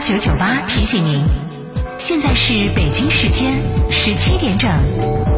九九八提醒您，现在是北京时间十七点整。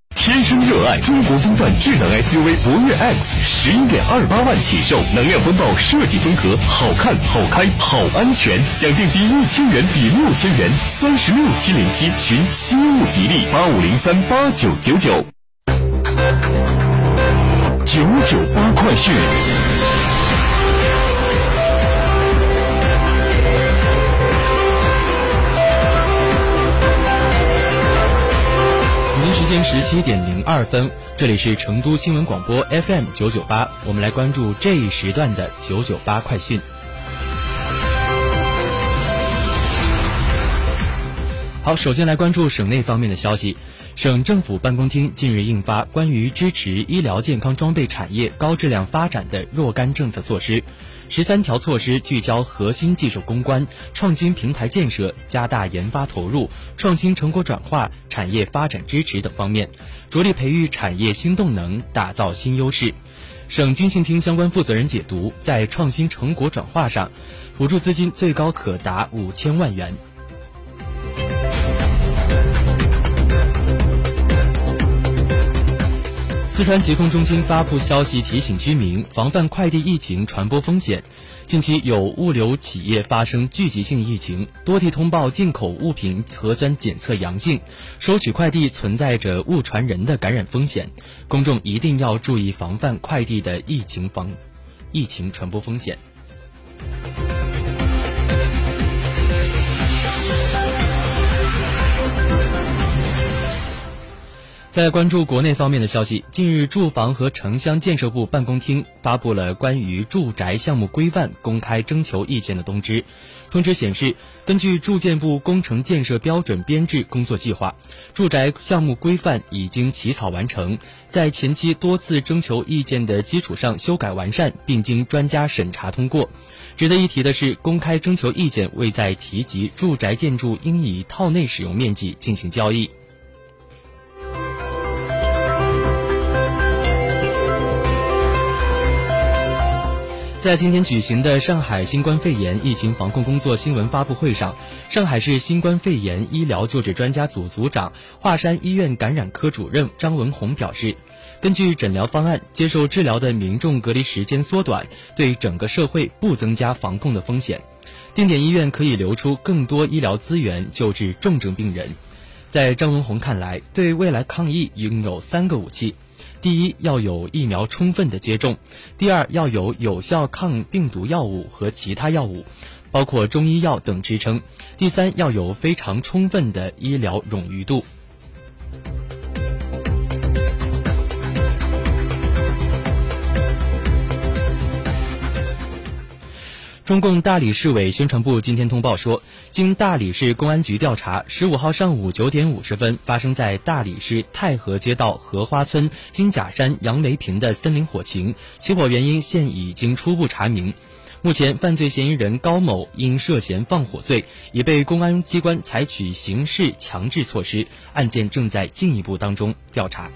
天生热爱中国风范智能 SUV 博越 X，十一点二八万起售，能量风暴设计风格，好看、好开、好安全。想定金一千元抵六千元，三十六期零息，寻西物吉利八五零三八九九九。九九八快讯。间十七点零二分，这里是成都新闻广播 FM 九九八，我们来关注这一时段的九九八快讯。好，首先来关注省内方面的消息。省政府办公厅近日印发关于支持医疗健康装备产业高质量发展的若干政策措施，十三条措施聚焦核心技术攻关、创新平台建设、加大研发投入、创新成果转化、产业发展支持等方面，着力培育产业新动能，打造新优势。省经信厅相关负责人解读，在创新成果转化上，补助资金最高可达五千万元。四川疾控中心发布消息，提醒居民防范快递疫情传播风险。近期有物流企业发生聚集性疫情，多地通报进口物品核酸检测阳性，收取快递存在着误传人的感染风险。公众一定要注意防范快递的疫情防疫情传播风险。再来关注国内方面的消息，近日，住房和城乡建设部办公厅发布了关于住宅项目规范公开征求意见的通知。通知显示，根据住建部工程建设标准编制工作计划，住宅项目规范已经起草完成，在前期多次征求意见的基础上修改完善，并经专家审查通过。值得一提的是，公开征求意见未在提及住宅建筑应以套内使用面积进行交易。在今天举行的上海新冠肺炎疫情防控工作新闻发布会上，上海市新冠肺炎医疗救治专家组组长、华山医院感染科主任张文宏表示，根据诊疗方案，接受治疗的民众隔离时间缩短，对整个社会不增加防控的风险。定点医院可以留出更多医疗资源救治重症病人。在张文宏看来，对未来抗疫拥有三个武器。第一，要有疫苗充分的接种；第二，要有有效抗病毒药物和其他药物，包括中医药等支撑；第三，要有非常充分的医疗冗余度。中共大理市委宣传部今天通报说，经大理市公安局调查，十五号上午九点五十分发生在大理市太和街道荷花村金甲山杨梅坪的森林火情，起火原因现已经初步查明。目前，犯罪嫌疑人高某因涉嫌放火罪，已被公安机关采取刑事强制措施，案件正在进一步当中调查。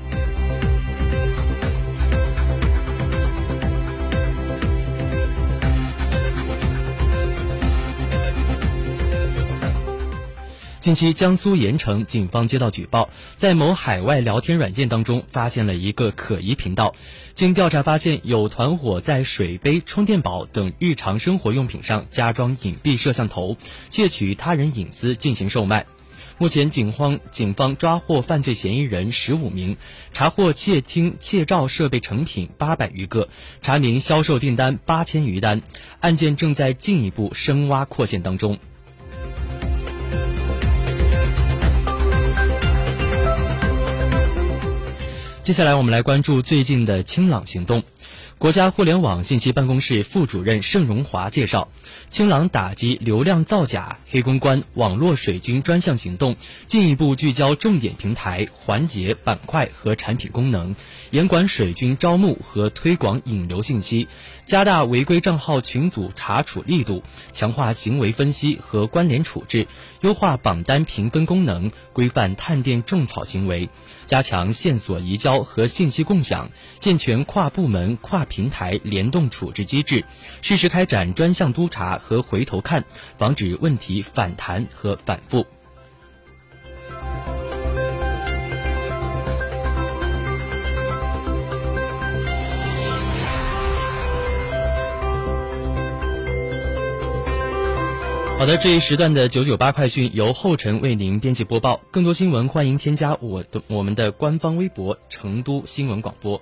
近期，江苏盐城警方接到举报，在某海外聊天软件当中发现了一个可疑频道。经调查发现，有团伙在水杯、充电宝等日常生活用品上加装隐蔽摄像头，窃取他人隐私进行售卖。目前，警方警方抓获犯罪嫌疑人十五名，查获窃听、窃照设备成品八百余个，查明销售订单八千余单。案件正在进一步深挖扩线当中。接下来，我们来关注最近的清朗行动。国家互联网信息办公室副主任盛荣华介绍，清朗打击流量造假、黑公关、网络水军专项行动进一步聚焦重点平台、环节、板块和产品功能，严管水军招募和推广引流信息，加大违规账号群组查处力度，强化行为分析和关联处置，优化榜单评分功能，规范探店种草行为，加强线索移交和信息共享，健全跨部门跨。平台联动处置机制，适时开展专项督查和回头看，防止问题反弹和反复。好的，这一时段的九九八快讯由后晨为您编辑播报。更多新闻，欢迎添加我的我们的官方微博“成都新闻广播”。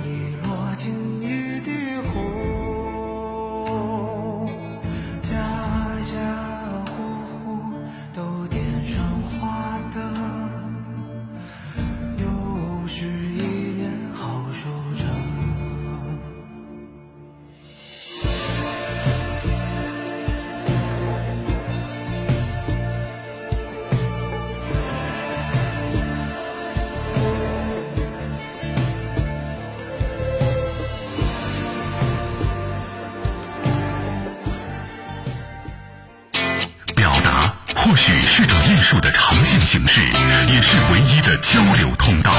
或许是种艺术的呈现形式，也是唯一的交流通道。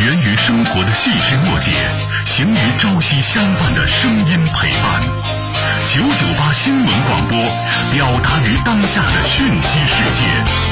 源于生活的细枝末节，行于朝夕相伴的声音陪伴。九九八新闻广播，表达于当下的讯息世界。